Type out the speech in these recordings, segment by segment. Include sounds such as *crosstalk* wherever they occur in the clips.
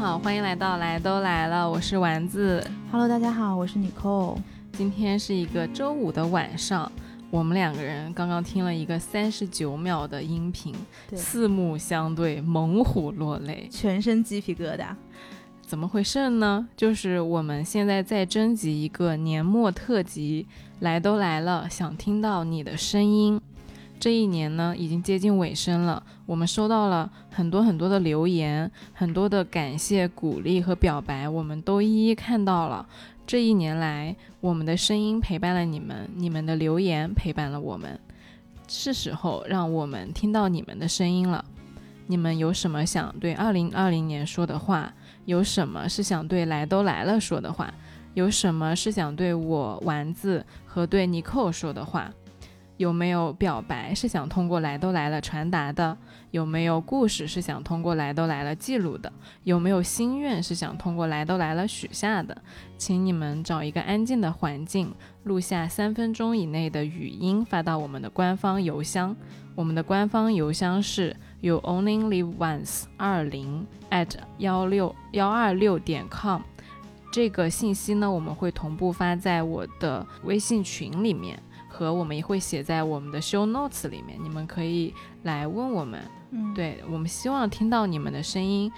好，欢迎来到来都来了，我是丸子。Hello，大家好，我是 Nicole。今天是一个周五的晚上，我们两个人刚刚听了一个三十九秒的音频，四目相对，猛虎落泪。全身鸡皮疙瘩。怎么回事呢？就是我们现在在征集一个年末特辑，来都来了，想听到你的声音。这一年呢，已经接近尾声了，我们收到了很多很多的留言，很多的感谢、鼓励和表白，我们都一一看到了。这一年来，我们的声音陪伴了你们，你们的留言陪伴了我们，是时候让我们听到你们的声音了。你们有什么想对二零二零年说的话？有什么是想对来都来了说的话？有什么是想对我丸子和对尼寇说的话？有没有表白是想通过来都来了传达的？有没有故事是想通过来都来了记录的？有没有心愿是想通过来都来了许下的？请你们找一个安静的环境，录下三分钟以内的语音，发到我们的官方邮箱。我们的官方邮箱是 you only live once 二零 at 幺六幺二六点 com。这个信息呢，我们会同步发在我的微信群里面，和我们也会写在我们的 show notes 里面。你们可以来问我们。嗯，对我们希望听到你们的声音。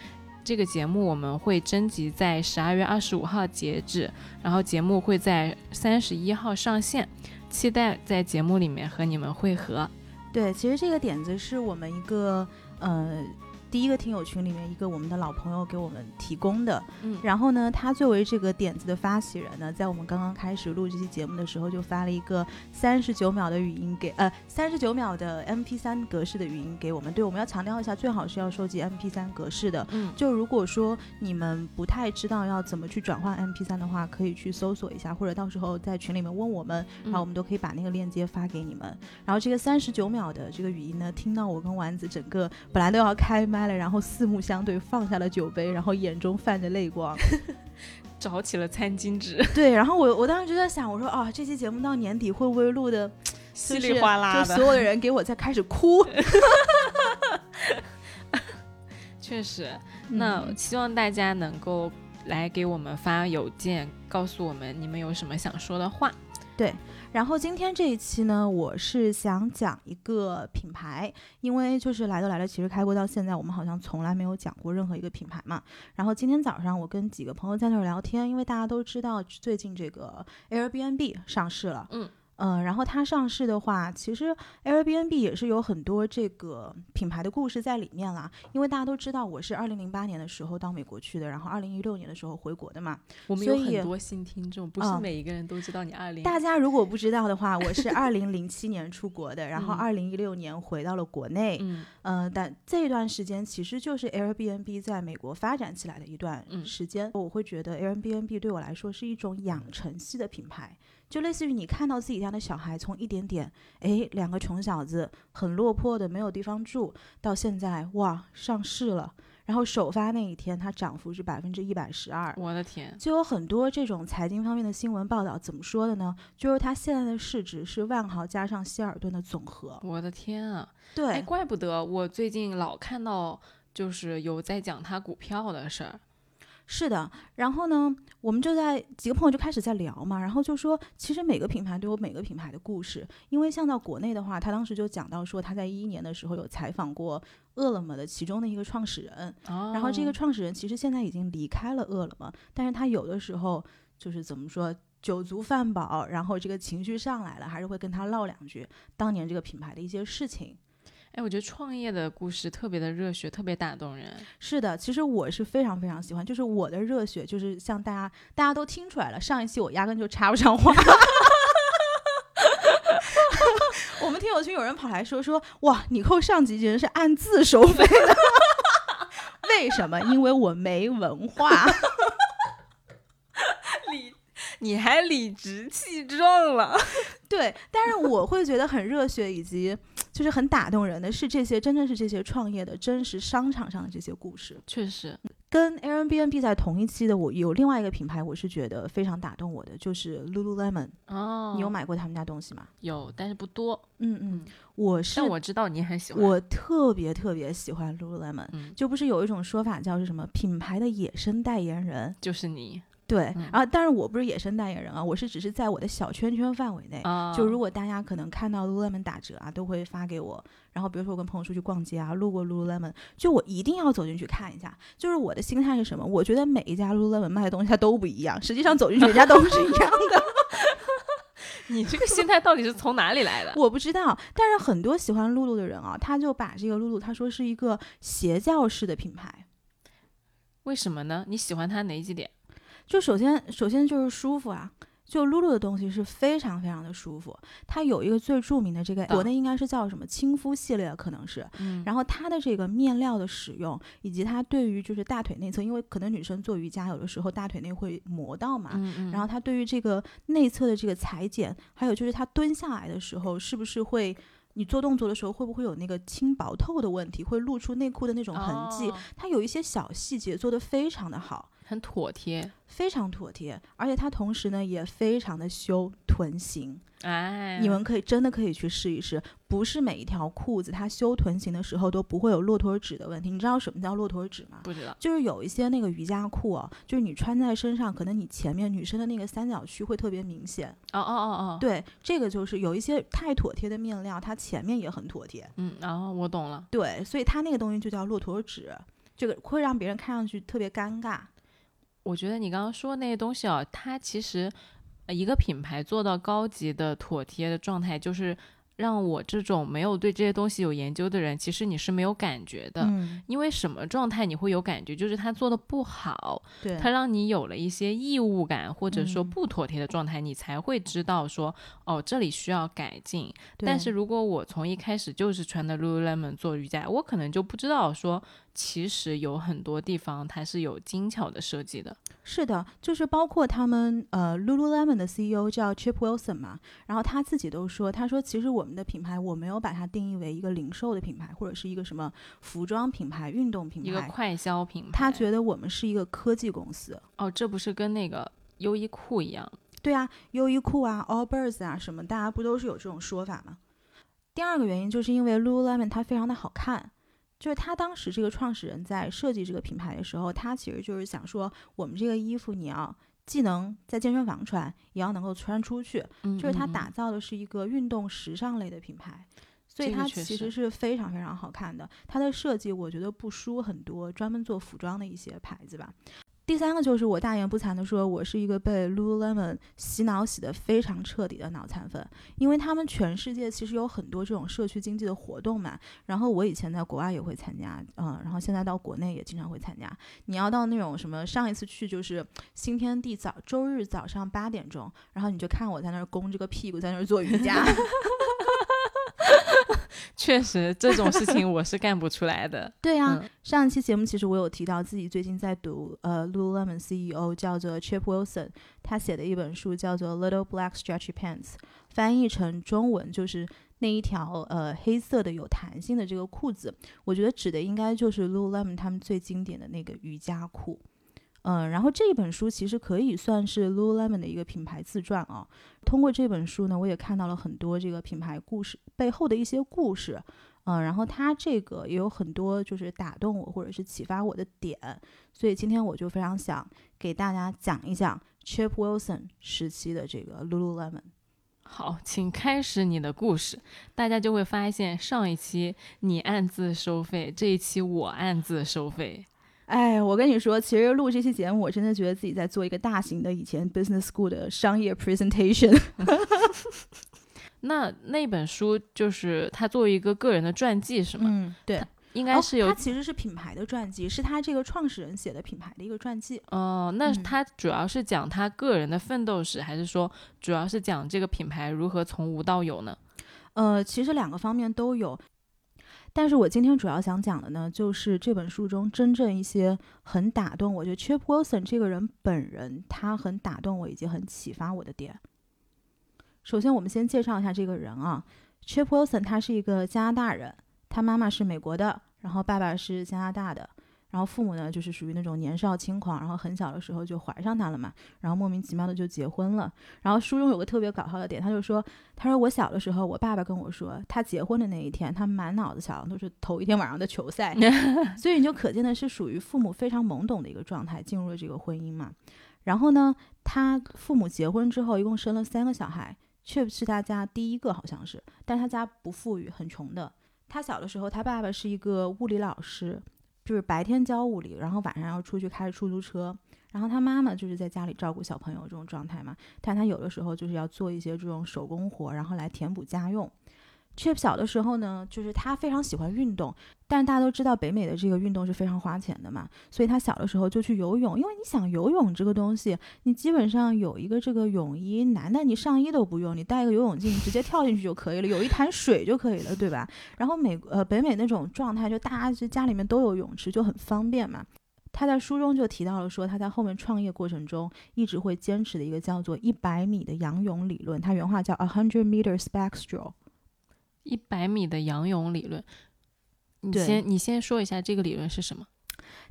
这个节目我们会征集在十二月二十五号截止，然后节目会在三十一号上线，期待在节目里面和你们会合。对，其实这个点子是我们一个呃第一个听友群里面一个我们的老朋友给我们提供的。嗯然后呢，他作为这个点子的发起人呢，在我们刚刚开始录这期节目的时候，就发了一个三十九秒的语音给呃三十九秒的 MP 3格式的语音给我们。对，我们要强调一下，最好是要收集 MP 3格式的。嗯，就如果说你们不太知道要怎么去转换 MP 3的话，可以去搜索一下，或者到时候在群里面问我们，然后我们都可以把那个链接发给你们。然后这个三十九秒的这个语音呢，听到我跟丸子整个本来都要开麦了，然后四目相对，放下了酒杯，然后眼中泛着泪光。*laughs* 找起了餐巾纸，*laughs* 对，然后我我当时就在想，我说啊，这期节目到年底会不会录的 *tsk* 稀里哗啦的。就所有的人给我在开始哭。*laughs* 确实，那嗯希望大家能够来给我们发邮件，告诉我们你们有什么想说的话。然后今天这一期呢，我是想讲一个品牌，因为就是来都来了，其实开播到现在，我们好像从来没有讲过任何一个品牌嘛。然后今天早上我跟几个朋友在那儿聊天，因为大家都知道最近这个 Airbnb 上市了，嗯嗯、然后它上市的话，其实 Airbnb 也是有很多这个品牌的故事在里面啦。因为大家都知道，我是二零零八年的时候到美国去的，然后二零一六年的时候回国的嘛。我们有很多新听众，不是嗯每一个人都知道你二零。大家如果不知道的话，我是二零零七年出国的，然后嗯二零一六年回到了国内。嗯呃、但这一段时间其实就是 Airbnb 在美国发展起来的一段嗯时间。我会觉得 Airbnb 对我来说是一种养成系的品牌，就类似于你看到自己家的小孩从一点点，哎，两个穷小子很落魄的没有地方住，到现在哇上市了，然后首发那一天它涨幅是百分之一百十二。我的天，就有很多这种财经方面的新闻报道，怎么说的呢？就是它现在的市值是万豪加上希尔顿的总和。我的天啊！对，哎，怪不得我最近老看到，就是有在讲他股票的事儿。是的。然后呢，我们就在几个朋友就开始在聊嘛，然后就说，其实每个品牌都有每个品牌的故事。因为像到国内的话，他当时就讲到说，他在一一年的时候有采访过饿了么的其中的一个创始人，哦，然后这个创始人其实现在已经离开了饿了么，但是他有的时候就是怎么说，酒足饭饱，然后这个情绪上来了，还是会跟他唠两句当年这个品牌的一些事情。哎，我觉得创业的故事特别的热血，特别打动人。是的，其实我是非常非常喜欢，就是我的热血，就是像大家大家都听出来了，上一期我压根就插不上话。*laughs* 我们听友群有人跑来说说，哇，你扣上级竟然是按字收费的，*laughs* 为什么？因为我没文化。*laughs* 理，你还理直气壮了。对，但是我会觉得很热血，以及就是很打动人的是这些，真正是这些创业的真实商场上的这些故事。确实，跟 Airbnb 在同一期的，我有另外一个品牌，我是觉得非常打动我的，就是 Lululemon。哦，你有买过他们家东西吗？有，但是不多。嗯嗯，我是，但我知道你很喜欢。我特别特别喜欢 Lululemon，嗯，就不是有一种说法叫是什么品牌的野生代言人，就是你。对，嗯然后但是我不是野生代言人啊，我是只是在我的小圈圈范围内。啊，就如果大家可能看到 Lululemon 打折啊，都会发给我。然后比如说我跟朋友出去逛街啊，路过 Lululemon，就我一定要走进去看一下。就是我的心态是什么？我觉得每一家 Lululemon 卖的东西它都不一样，实际上走进去人家都是一样的。*laughs* 你这个心态到底是从哪里来的？我不知道，但是很多喜欢露露的人啊，他就把这个露露他说是一个邪教式的品牌。为什么呢？你喜欢它哪几点？就首先，首先就是舒服啊。就露露的东西是非常非常的舒服，它有一个最著名的这个国内应该是叫什么亲肤系列，可能是。嗯，然后它的这个面料的使用，以及它对于就是大腿内侧，因为可能女生做瑜伽有的时候大腿内会磨到嘛，嗯嗯，然后它对于这个内侧的这个裁剪，还有就是它蹲下来的时候是不是会。你做动作的时候会不会有那个轻薄透的问题，会露出内裤的那种痕迹？哦它有一些小细节做得非常的好。很妥帖。非常妥帖，而且它同时呢也非常的修臀型。哎，你们可以真的可以去试一试，不是每一条裤子它修臀型的时候都不会有骆驼趾的问题。你知道什么叫骆驼趾吗？不知道。就是有一些那个瑜伽裤哦，就是你穿在身上，可能你前面女生的那个三角区会特别明显。哦哦哦哦，，对，这个就是有一些太妥帖的面料，它前面也很妥帖。嗯，然后我懂了。对，所以它那个东西就叫骆驼趾，这个会让别人看上去特别尴尬。我觉得你刚刚说的那些东西啊，它其实呃一个品牌做到高级的妥帖的状态，就是让我这种没有对这些东西有研究的人，其实你是没有感觉的。嗯，因为什么状态你会有感觉？就是它做的不好，对，它让你有了一些异物感，或者说嗯不妥帖的状态，你才会知道说，哦，这里需要改进。但是如果我从一开始就是穿的 Lululemon 做瑜伽，我可能就不知道说，其实有很多地方它是有精巧的设计的。是的，就是包括他们呃，Lululemon 的 CEO 叫 Chip Wilson 嘛，然后他自己都说，他说其实我们的品牌我没有把它定义为一个零售的品牌，或者是一个什么服装品牌、运动品牌，一个快消品牌，他觉得我们是一个科技公司。哦，这不是跟那个优衣库一样？对啊，优衣库啊，Allbirds 啊，什么大家不都是有这种说法吗？第二个原因就是因为 Lululemon 它非常的好看，就是他当时这个创始人在设计这个品牌的时候，他其实就是想说，我们这个衣服你要既能在健身房穿，也要能够穿出去，嗯，就是它嗯打造的是一个运动时尚类的品牌。所以它其实是非常非常好看的，它的设计我觉得不输很多专门做服装的一些牌子吧。第三个就是我大言不惭的说，我是一个被 Lululemon 洗脑洗得非常彻底的脑残粉，因为他们全世界其实有很多这种社区经济的活动嘛。然后我以前在国外也会参加，嗯，然后现在到国内也经常会参加。你要到那种什么，上一次去就是新天地早周日早上八点钟，然后你就看我在那儿弓着个屁股在那儿做瑜伽。*laughs* *laughs* 确实这种事情我是干不出来的。*laughs* 对啊、嗯上一期节目其实我有提到自己最近在读呃 Lululemon CEO 叫做 Chip Wilson，他写的一本书叫做 Little Black Stretchy Pants，翻译成中文就是那一条呃黑色的有弹性的这个裤子，我觉得指的应该就是 Lululemon 他们最经典的那个瑜伽裤。嗯，然后这本书其实可以算是 Lululemon 的一个品牌自传啊。通过这本书呢，我也看到了很多这个品牌故事背后的一些故事。嗯，然后它这个也有很多就是打动我或者是启发我的点，所以今天我就非常想给大家讲一讲 Chip Wilson 时期的这个 Lululemon。好，请开始你的故事。大家就会发现，上一期你暗自收费，这一期我暗自收费。哎，我跟你说，其实录这期节目，我真的觉得自己在做一个大型的以前 business school 的商业 presentation。*laughs* *laughs* 那那本书就是他作为一个个人的传记，是吗？嗯，对，应该是有哦、它其实是品牌的传记，是他这个创始人写的品牌的一个传记。哦，那嗯他主要是讲他个人的奋斗史，还是说主要是讲这个品牌如何从无到有呢？呃，其实两个方面都有。但是我今天主要想讲的呢，就是这本书中真正一些很打动我，觉得 Chip Wilson 这个人本人，他很打动我以及很启发我的点。首先，我们先介绍一下这个人啊 Chip Wilson 他是一个加拿大人，他妈妈是美国的，然后爸爸是加拿大的。然后父母呢，就是属于那种年少轻狂，然后很小的时候就怀上他了嘛，然后莫名其妙的就结婚了。然后书中有个特别搞笑的点，他就说，他说我小的时候，我爸爸跟我说，他结婚的那一天，他满脑子想的都是头一天晚上的球赛。*laughs* 所以你就可见的是属于父母非常懵懂的一个状态进入了这个婚姻嘛。然后呢，他父母结婚之后一共生了三个小孩，却是他家第一个好像是，但他家不富裕，很穷的。他小的时候，他爸爸是一个物理老师。就是白天教物理，然后晚上要出去开出租车，然后他妈妈就是在家里照顾小朋友这种状态嘛，但他有的时候就是要做一些这种手工活，然后来填补家用。Chip 小的时候呢，就是他非常喜欢运动，但是大家都知道北美的这个运动是非常花钱的嘛，所以他小的时候就去游泳。因为你想游泳这个东西，你基本上有一个这个泳衣，男的你上衣都不用，你戴一个游泳镜直接跳进去就可以了，有一潭水就可以了，对吧？然后美呃北美那种状态，就大家就家里面都有泳池，就很方便嘛。他在书中就提到了说，他在后面创业过程中一直会坚持的一个叫做一百米的仰泳理论，他原话叫 a hundred meters backstroke。一百米的仰泳理论，你先你先说一下这个理论是什么？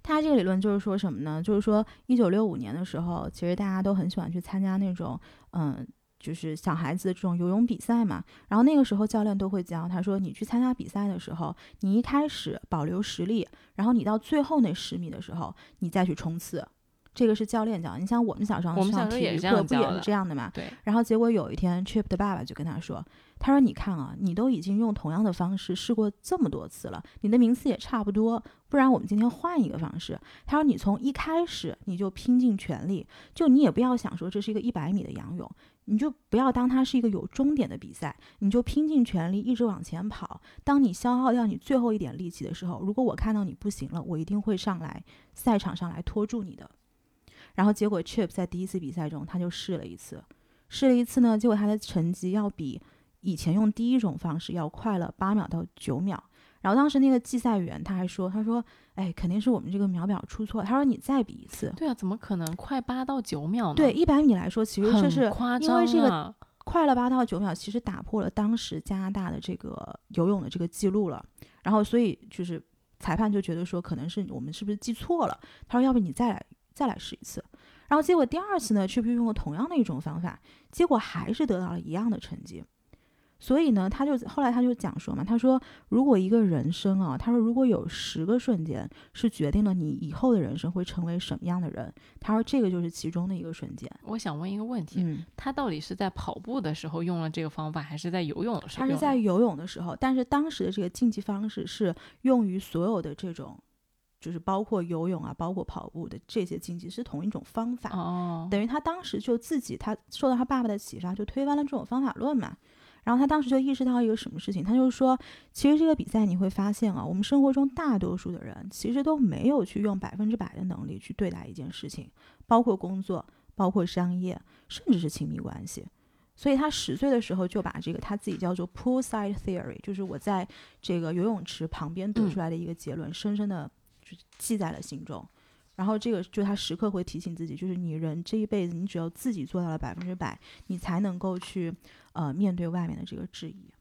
他这个理论就是说什么呢？就是说一九六五年的时候，其实大家都很喜欢去参加那种嗯，就是小孩子的这种游泳比赛嘛。然后那个时候教练都会教他说，你去参加比赛的时候，你一开始保留实力，然后你到最后那十米的时候，你再去冲刺。这个是教练教。你像我们小时候上体育课不也是这样的嘛？对。然后结果有一天，Chip 的爸爸就跟他说。他说：“你看啊，你都已经用同样的方式试过这么多次了，你的名次也差不多。不然我们今天换一个方式。”他说：“你从一开始你就拼尽全力，就你也不要想说这是一个一百米的仰泳，你就不要当它是一个有终点的比赛，你就拼尽全力一直往前跑。当你消耗掉你最后一点力气的时候，如果我看到你不行了，我一定会上来赛场上来拖住你的。”然后结果 Chip 在第一次比赛中他就试了一次，试了一次呢，结果他的成绩要比。以前用第一种方式要快了八秒到九秒，然后当时那个计赛员他还说，他说，哎，肯定是我们这个秒表出错。他说你再比一次。对啊，怎么可能快八到九秒呢？对，一百米来说其实这是夸张因为这个快了八到九秒，其实打破了当时加拿大的这个游泳的这个记录了。然后所以就是裁判就觉得说，可能是我们是不是记错了？他说，要不你再来再来试一次。然后结果第二次呢，却不用了同样的一种方法，结果还是得到了一样的成绩。所以呢，他就后来他就讲说嘛，他说如果一个人生啊，他说如果有十个瞬间是决定了你以后的人生会成为什么样的人，他说这个就是其中的一个瞬间。我想问一个问题，嗯他到底是在跑步的时候用了这个方法，还是在游泳的时候？他是在游泳的时候，但是当时的这个竞技方式是用于所有的这种，就是包括游泳啊，包括跑步的这些竞技是同一种方法。哦，等于他当时就自己他受到他爸爸的启发，就推翻了这种方法论嘛。然后他当时就意识到一个什么事情，他就是说，其实这个比赛你会发现啊，我们生活中大多数的人其实都没有去用百分之百的能力去对待一件事情，包括工作，包括商业，甚至是亲密关系。所以他十岁的时候就把这个他自己叫做 poolside theory，就是我在这个游泳池旁边得出来的一个结论，深深的就记在了心中。然后这个就他时刻会提醒自己，就是你人这一辈子，你只有自己做到了百分之百，你才能够去呃面对外面的这个质疑。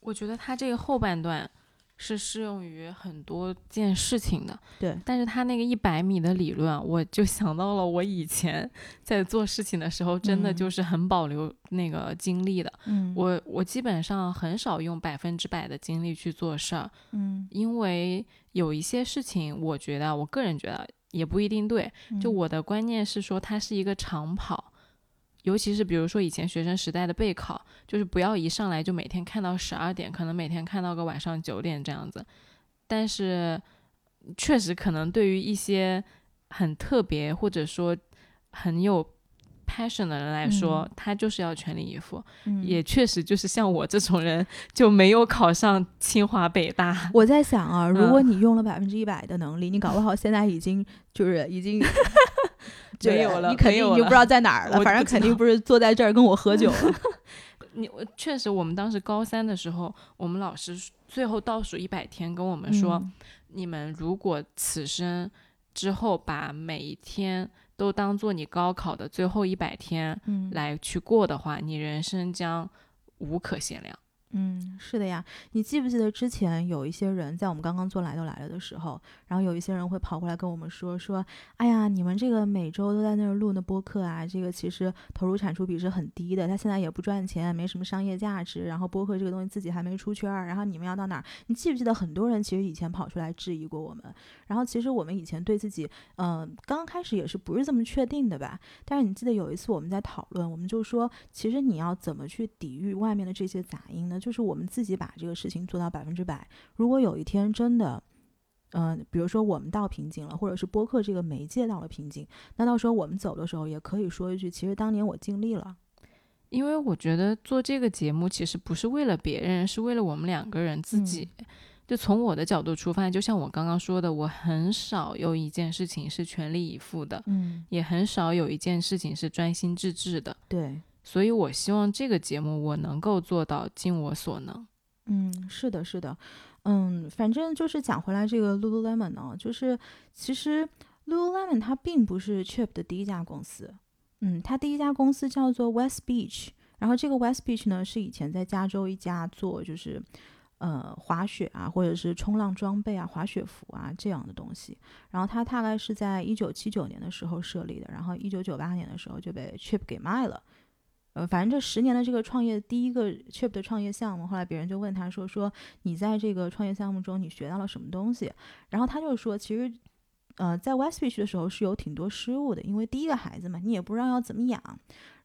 我觉得他这个后半段。是适用于很多件事情的，对。但是他那个一百米的理论，我就想到了我以前在做事情的时候，真的就是很保留那个精力的。嗯，我我基本上很少用百分之百的精力去做事儿。嗯，因为有一些事情，我觉得我个人觉得也不一定对。就我的观念是说，它是一个长跑。尤其是比如说以前学生时代的备考，就是不要一上来就每天看到十二点，可能每天看到个晚上九点这样子。但是确实可能对于一些很特别或者说很有 passion 的人来说，他就是要全力以赴。也确实就是像我这种人就没有考上清华北大。我在想啊，如果你用了百分之一百的能力，你搞不好现在已经就是已经。没有了，你肯定已经不知道在哪儿了。反正肯定不是坐在这儿跟我喝酒了。*laughs* 你确实，我们当时高三的时候，我们老师最后倒数一百天跟我们说：“你们如果此生之后把每一天都当做你高考的最后一百天来去过的话，你人生将无可限量。”嗯，是的呀。你记不记得之前有一些人在我们刚刚做来都来了的时候，然后有一些人会跑过来跟我们说说，哎呀，你们这个每周都在那儿录那播客啊，这个其实投入产出比是很低的，他现在也不赚钱，没什么商业价值，然后播客这个东西自己还没出圈儿，然后你们要到哪儿？你记不记得很多人其实以前跑出来质疑过我们？然后其实我们以前对自己，嗯，刚刚开始也是不是这么确定的吧？但是你记得有一次我们在讨论，我们就说，其实你要怎么去抵御外面的这些杂音呢？就是我们自己把这个事情做到百分之百。如果有一天真的，嗯，比如说我们到瓶颈了，或者是播客这个媒介到了瓶颈，那到时候我们走的时候也可以说一句，其实当年我尽力了。因为我觉得做这个节目其实不是为了别人，是为了我们两个人自己。就从我的角度出发，就像我刚刚说的，我很少有一件事情是全力以赴的，嗯，也很少有一件事情是专心致志的。对，所以我希望这个节目我能够做到尽我所能。嗯，是的，是的，嗯，反正就是讲回来，这个 Lululemon 呢，就是其实 Lululemon 它并不是 Chip 的第一家公司，嗯，它第一家公司叫做 West Beach，然后这个 West Beach 呢是以前在加州一家做就是呃滑雪啊或者是冲浪装备啊、滑雪服啊这样的东西，然后它大概是在一九七九年的时候设立的，然后一九九八年的时候就被 Chip 给卖了。呃，反正这十年的这个创业，第一个 Chip 的创业项目，后来别人就问他说：“说你在这个创业项目中，你学到了什么东西？”然后他就说：“其实，呃，在 West Beach 的时候是有挺多失误的，因为第一个孩子嘛，你也不知道要怎么养。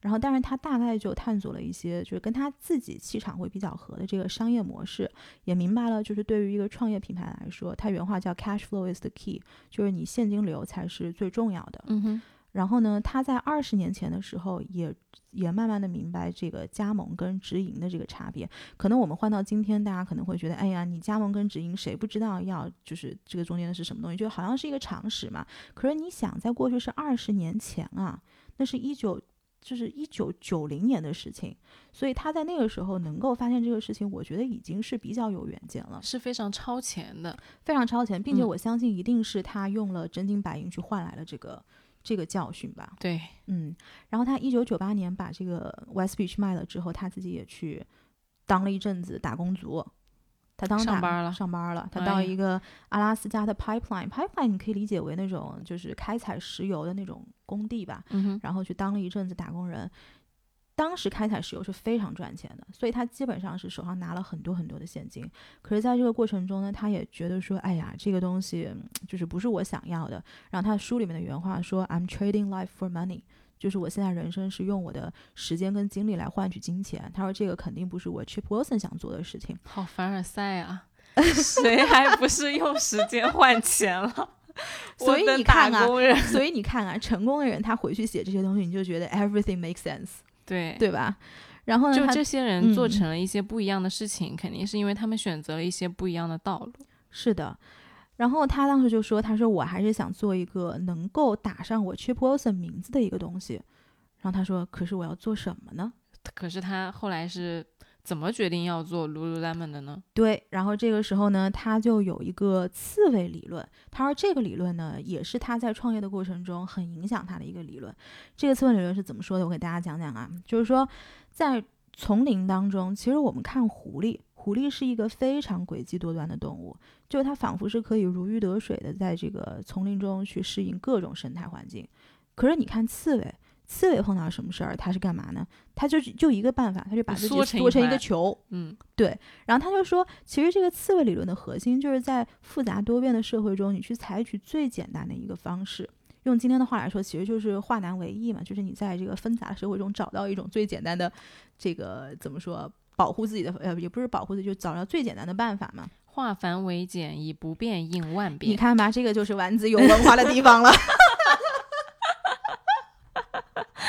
然后，但是他大概就探索了一些，就是跟他自己气场会比较合的这个商业模式，也明白了，就是对于一个创业品牌来说，他原话叫 “cash flow is the key”，就是你现金流才是最重要的。嗯哼。然后呢，他在二十年前的时候也也慢慢的明白这个加盟跟直营的这个差别。可能我们换到今天，大家可能会觉得，哎呀，你加盟跟直营谁不知道要就是这个中间的是什么东西，就好像是一个常识嘛。可是你想，在过去是二十年前啊，那是一九就是一九九零年的事情，所以他在那个时候能够发现这个事情，我觉得已经是比较有远见了，是非常超前的，非常超前，并且我相信一定是他用了真金白银去换来了这个。这个教训吧，对，嗯，然后他一九九八年把这个 West Beach 卖了之后，他自己也去当了一阵子打工族，他当上班了，上班了，他到一个阿拉斯加的 pipeline，pipeline 你可以理解为那种就是开采石油的那种工地吧，嗯，然后去当了一阵子打工人。当时开采石油是非常赚钱的，所以他基本上是手上拿了很多很多的现金。可是，在这个过程中呢，他也觉得说，哎呀，这个东西就是不是我想要的。然后他书里面的原话说：“I'm trading life for money，就是我现在人生是用我的时间跟精力来换取金钱。”他说这个肯定不是我 Chip Wilson 想做的事情。好凡尔赛啊！*laughs* 谁还不是用时间换钱了？所以你看啊，所以你看啊，成功的人他回去写这些东西，你就觉得 everything makes sense。对对吧？然后呢？就这些人做成了一些不一样的事情，肯定是因为他们选择了一些不一样的道路。是的。然后他当时就说：“他说我还是想做一个能够打上我 Chip Wilson 名字的一个东西。”然后他说：“可是我要做什么呢？”可是他后来是。怎么决定要做 Lululemon 的呢？对，然后这个时候呢，他就有一个刺猬理论。他说这个理论呢，也是他在创业的过程中很影响他的一个理论。这个刺猬理论是怎么说的？我给大家讲讲啊，就是说在丛林当中，其实我们看狐狸，狐狸是一个非常诡计多端的动物，就它仿佛是可以如鱼得水的，在这个丛林中去适应各种生态环境。可是你看刺猬。刺猬碰到什么事儿，他是干嘛呢？他就就一个办法，他就把自己缩成一个球。嗯，对。然后他就说，其实这个刺猬理论的核心就是在复杂多变的社会中，你去采取最简单的一个方式。用今天的话来说，其实就是化难为易嘛，就是你在这个纷杂社会中找到一种最简单的这个怎么说，保护自己的呃，也不是保护自己，就找到最简单的办法嘛。化繁为简，以不变应万变。你看吧，这个就是丸子有文化的地方了。*laughs*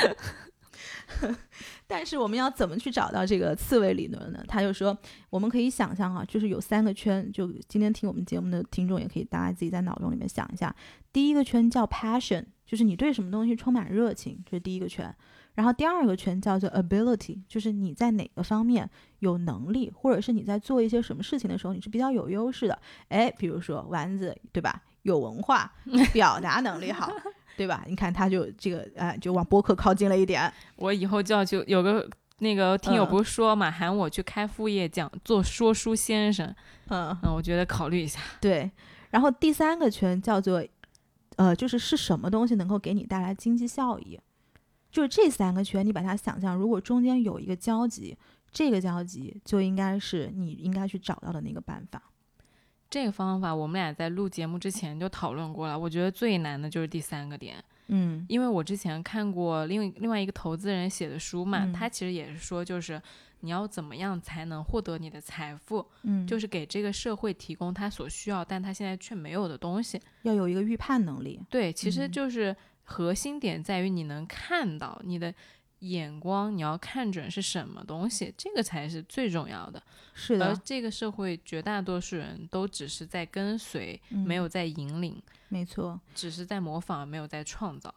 *laughs* 但是我们要怎么去找到这个刺猬理论呢？他就说，我们可以想象啊，就是有三个圈。就今天听我们节目的听众也可以，大家自己在脑中里面想一下。第一个圈叫 passion，就是你对什么东西充满热情，这是第一个圈。然后第二个圈叫做 ability，就是你在哪个方面有能力，或者是你在做一些什么事情的时候，你是比较有优势的。哎，比如说丸子，对吧？有文化，表达能力好。对吧？你看，他就这个，呃，就往播客靠近了一点。我以后就要就有个那个听友嗯不是说嘛，喊我去开副业讲做说书先生，嗯，嗯，我觉得考虑一下。对。然后第三个圈叫做，呃，就是是什么东西能够给你带来经济效益？就是这三个圈，你把它想象，如果中间有一个交集，这个交集就应该是你应该去找到的那个办法。这个方法我们俩在录节目之前就讨论过了，我觉得最难的就是第三个点，嗯因为我之前看过另另外一个投资人写的书嘛，嗯他其实也是说，就是你要怎么样才能获得你的财富，嗯，就是是给这个社会提供他所需要，但他现在却没有的东西。要有一个预判能力。对，其实嗯就是核心点在于你能看到你的眼光，你要看准是什么东西，这个才是最重要的。是的，而这个社会绝大多数人都只是在跟随，没嗯有在引领，没错。只是在模仿，没有在创造。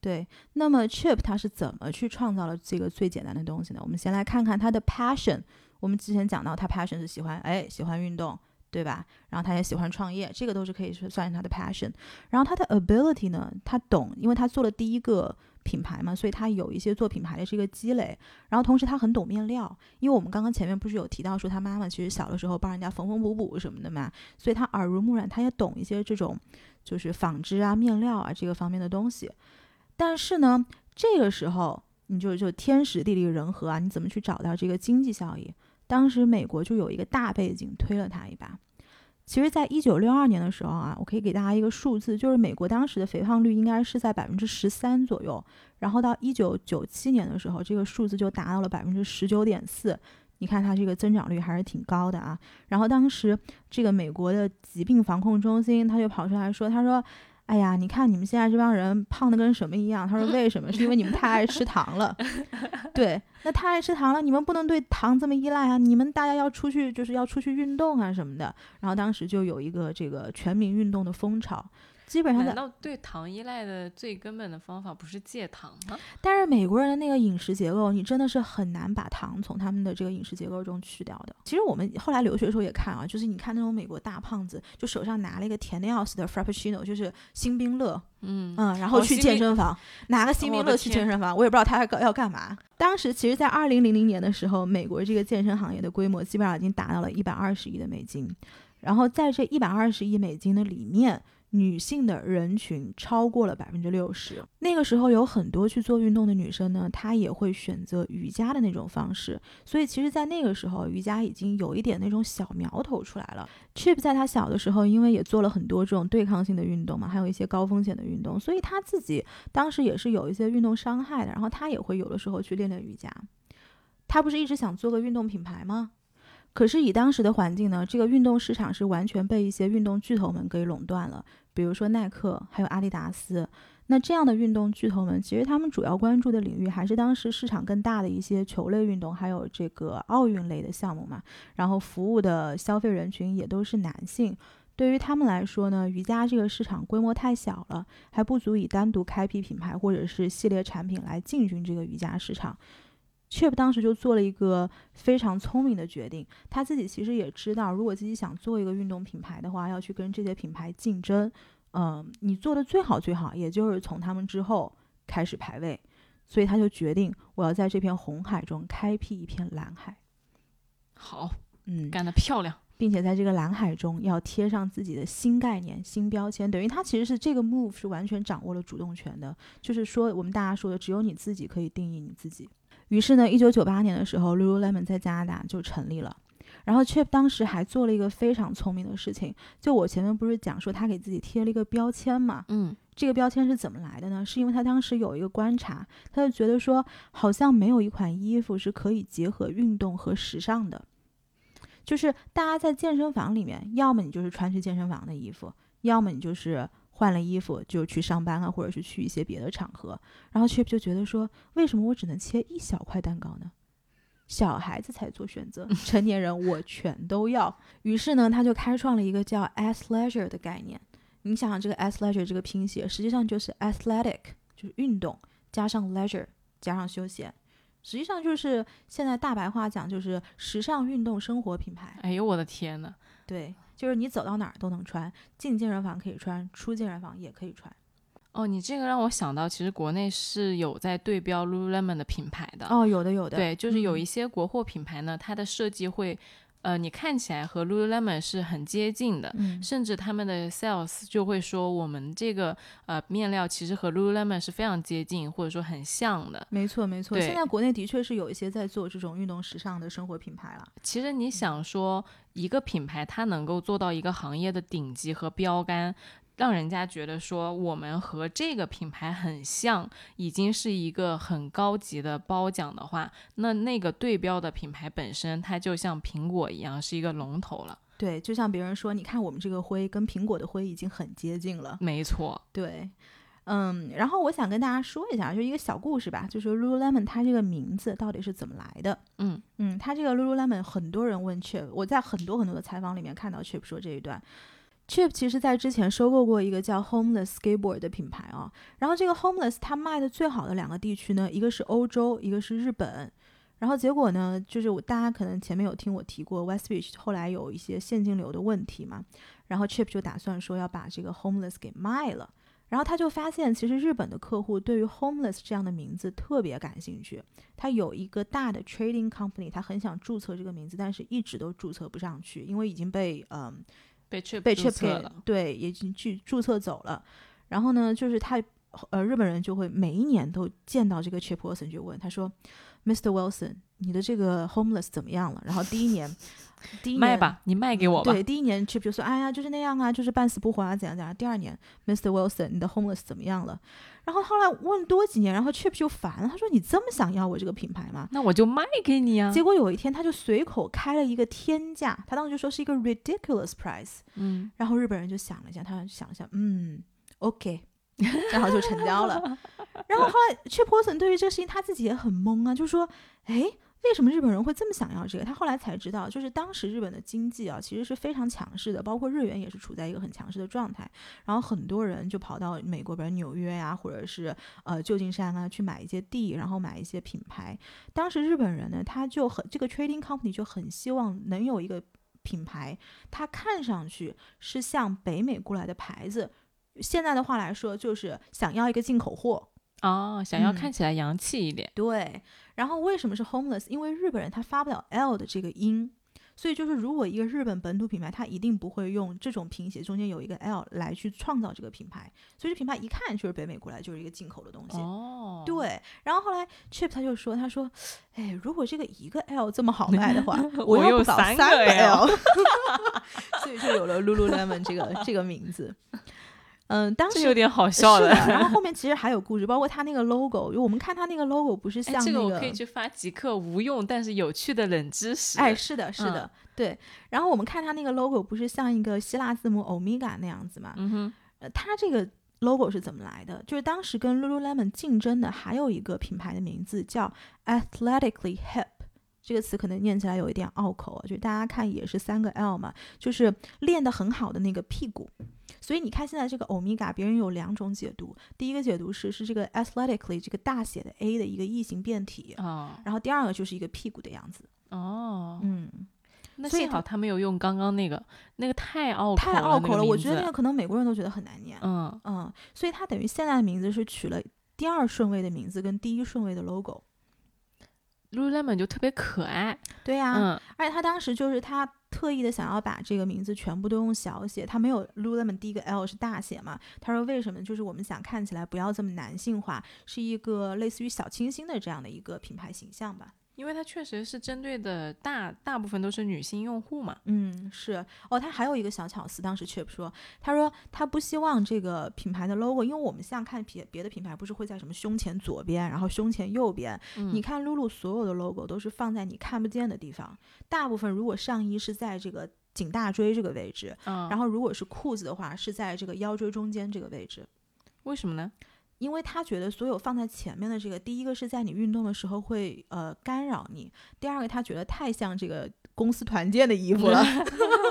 对，那么 Chip 他是怎么去创造了这个最简单的东西呢？我们先来看看他的 passion。我们之前讲到他 passion 是喜欢，哎，喜欢运动，对吧？然后他也喜欢创业，这个都是可以是算是他的 passion。然后他的 ability 呢，他懂，因为他做了第一个品牌嘛，所以他有一些做品牌的这个积累。然后同时他很懂面料，因为我们刚刚前面不是有提到说他妈妈其实小的时候帮人家缝缝补补什么的嘛，所以他耳濡目染，他也懂一些这种就是纺织啊、面料啊这个方面的东西。但是呢，这个时候你就就天时地利人和啊，你怎么去找到这个经济效益？当时美国就有一个大背景推了他一把。其实，在一九六二年的时候啊，我可以给大家一个数字，就是美国当时的肥胖率应该是在百分之十三左右，然后到一九九七年的时候，这个数字就达到了百分之十九点四。你看它这个增长率还是挺高的啊。然后当时这个美国的疾病防控中心他就跑出来说，他说。哎呀，你看你们现在这帮人胖的跟什么一样？他说为什么？是因为你们太爱吃糖了。*laughs* 对，那太爱吃糖了，你们不能对糖这么依赖啊！你们大家要出去，就是要出去运动啊什么的。然后当时就有一个这个全民运动的风潮，基本上在难道对糖依赖的最根本的方法不是戒糖吗？但是美国人的那个饮食结构，你真的是很难把糖从他们的这个饮食结构中去掉的。其实我们后来留学的时候也看啊，就是你看那种美国大胖子，就手上拿了一个甜的要死的 Frappuccino，就是星冰乐，嗯，嗯，然后去健身房，拿个星冰乐去健身房，我也不知道他要要干嘛。当时其实，在二零零零年的时候，美国这个健身行业的规模基本上已经达到了一百二十亿的美金，然后在这一百二十亿美金的里面。女性的人群超过了百分之六十。那个时候有很多去做运动的女生呢，她也会选择瑜伽的那种方式。所以其实，在那个时候，瑜伽已经有一点那种小苗头出来了。Chip 在他小的时候，因为也做了很多这种对抗性的运动嘛，还有一些高风险的运动，所以他自己当时也是有一些运动伤害的。然后他也会有的时候去练练瑜伽。他不是一直想做个运动品牌吗？可是以当时的环境呢，这个运动市场是完全被一些运动巨头们给垄断了，比如说耐克，还有阿迪达斯。那这样的运动巨头们，其实他们主要关注的领域还是当时市场更大的一些球类运动，还有这个奥运类的项目嘛。然后服务的消费人群也都是男性。对于他们来说呢，瑜伽这个市场规模太小了，还不足以单独开辟品牌或者是系列产品来进军这个瑜伽市场。Chip 当时就做了一个非常聪明的决定，他自己其实也知道，如果自己想做一个运动品牌的话，要去跟这些品牌竞争，嗯，你做的最好最好，也就是从他们之后开始排位，所以他就决定，我要在这片红海中开辟一片蓝海，好，嗯，干得漂亮。并且在这个蓝海中要贴上自己的新概念、新标签，等于他其实是这个 move 是完全掌握了主动权的，就是说我们大家说的，只有你自己可以定义你自己。于是呢，一九九八年的时候，Lululemon 在加拿大就成立了。然后 Chip 当时还做了一个非常聪明的事情，就我前面不是讲说他给自己贴了一个标签嘛？嗯，这个标签是怎么来的呢？是因为他当时有一个观察，他就觉得说，好像没有一款衣服是可以结合运动和时尚的。就是大家在健身房里面，要么你就是穿去健身房的衣服，要么你就是换了衣服就去上班啊，或者是去一些别的场合。然后 Chip 就觉得说，为什么我只能切一小块蛋糕呢？小孩子才做选择，*laughs* 成年人我全都要。于是呢，他就开创了一个叫 athleisure 的概念。你想想这个 athleisure 这个拼写，实际上就是 athletic，就是运动加上 leisure 加上休闲，实际上就是现在大白话讲就是时尚运动生活品牌。哎呦我的天呐，对，就是你走到哪儿都能穿，进健身房可以穿，出健身房也可以穿。哦，你这个让我想到，其实国内是有在对标 Lululemon 的品牌的。哦，有的有的，对，就是有嗯一些国货品牌呢，它的设计会，呃，你看起来和 Lululemon 是很接近的，嗯甚至他们的 sales 就会说，我们这个呃面料其实和 Lululemon 是非常接近，或者说很像的。没错没错，现在国内的确是有一些在做这种运动时尚的生活品牌了。其实你想说，一个品牌它能够做到一个行业的顶级和标杆，让人家觉得说我们和这个品牌很像，已经是一个很高级的褒奖的话，那那个对标的品牌本身，它就像苹果一样是一个龙头了。对，就像别人说，你看我们这个灰跟苹果的灰已经很接近了。没错，对，嗯，然后我想跟大家说一下，就一个小故事吧，就是 Lululemon 它这个名字到底是怎么来的？嗯嗯，它这个 Lululemon 很多人问 Chip，我在很多很多的采访里面看到 Chip 说这一段。Chip 其实在之前收购过一个叫 Homeless Skateboard 的品牌啊，然后这个 Homeless 它卖的最好的两个地区呢，一个是欧洲，一个是日本。然后结果呢，就是我大家可能前面有听我提过 Westbridge 后来有一些现金流的问题嘛，然后 Chip 就打算说要把这个 Homeless 给卖了。然后他就发现，其实日本的客户对于 homeless 这样的名字特别感兴趣。他有一个大的 trading company，他很想注册这个名字，但是一直都注册不上去，因为已经被嗯、被 Chip 被注 Chip 给了。对，已经去注册走了。然后呢，就是他呃日本人就会每一年都见到这个 Chip Wilson 就问他说，Mr. Wilson，你的这个 homeless 怎么样了？然后第一年，第一年卖吧，你卖给我吧。对，第一年 Chip 就说：“哎呀，就是那样啊，就是半死不活啊，怎样怎样。”第二年，Mr. Wilson，你的 homeless 怎么样了？然后后来问多几年，然后 Chip 就烦了，他说：“你这么想要我这个品牌吗？”那我就卖给你啊。结果有一天，他就随口开了一个天价，他当时就说是一个 ridiculous price。嗯，然后日本人就想了一下，他想了一下，嗯，OK，然后就成交了。*laughs* 然后后来 c h i p w s o n 对于这个事情他自己也很懵啊，就说：“哎，为什么日本人会这么想要这个？”他后来才知道，就是当时日本的经济啊，其实是非常强势的，包括日元也是处在一个很强势的状态。然后很多人就跑到美国，比如纽约呀、或者是呃旧金山啊，去买一些地，然后买一些品牌。当时日本人呢，他就很这个 trading company 就很希望能有一个品牌，它看上去是像北美过来的牌子。现在的话来说，就是想要一个进口货，哦，想要嗯看起来洋气一点。对，然后为什么是 homeless？因为日本人他发不了 L 的这个音，所以就是如果一个日本本土品牌，他一定不会用这种拼写中间有一个 L 来去创造这个品牌，所以这品牌一看就是北美过来，就是一个进口的东西。哦，，对，然后后来 Chip 他就说，他说，哎，如果这个一个 L 这么好卖的话，*laughs* 我有要不搞三三个 L *laughs* 所以就有了 Lululemon 这个这个名字。嗯，当时这有点好笑是的，然后 *laughs* 后面其实还有故事，包括它那个 logo，就我们看它那个 logo 不是哎，像那这个我可以去发极客无用但是有趣的冷知识。哎，是的，是的，嗯对。然后我们看它那个 logo 不是像一个希腊字母欧米伽那样子嘛？嗯哼，呃，它这个 logo 是怎么来的？就是当时跟 Lululemon 竞争的还有一个品牌的名字叫 Athletically Hip。这个词可能念起来有一点拗口啊，就大家看也是三个 L 嘛，就是练得很好的那个屁股。所以你看现在这个欧米伽，别人有两种解读。第一个解读是是这个 athletically 这个大写的 A 的一个异形变体，哦然后第二个就是一个屁股的样子。哦，嗯，那幸好他没有用刚刚那个，那个太拗口太拗口了，那个我觉得那个可能美国人都觉得很难念。嗯，嗯，所以它等于现在的名字是取了第二顺位的名字跟第一顺位的 logo。Lululemon 就特别可爱，对呀、嗯，而且他当时就是他特意的想要把这个名字全部都用小写，他没有 Lululemon 第一个 L 是大写嘛？他说为什么？就是我们想看起来不要这么男性化，是一个类似于小清新的这样的一个品牌形象吧。因为它确实是针对的大大部分都是女性用户嘛。嗯，是哦，他还有一个小巧思，当时 Chip 说，他说他不希望这个品牌的 logo，因为我们像看别别的品牌，不是会在什么胸前左边，然后胸前右边，嗯，你看露露所有的 logo 都是放在你看不见的地方，大部分如果上衣是在这个颈大椎这个位置，嗯，然后如果是裤子的话是在这个腰椎中间这个位置。为什么呢？因为他觉得所有放在前面的这个，第一个是在你运动的时候会呃干扰你，第二个他觉得太像这个公司团建的衣服了，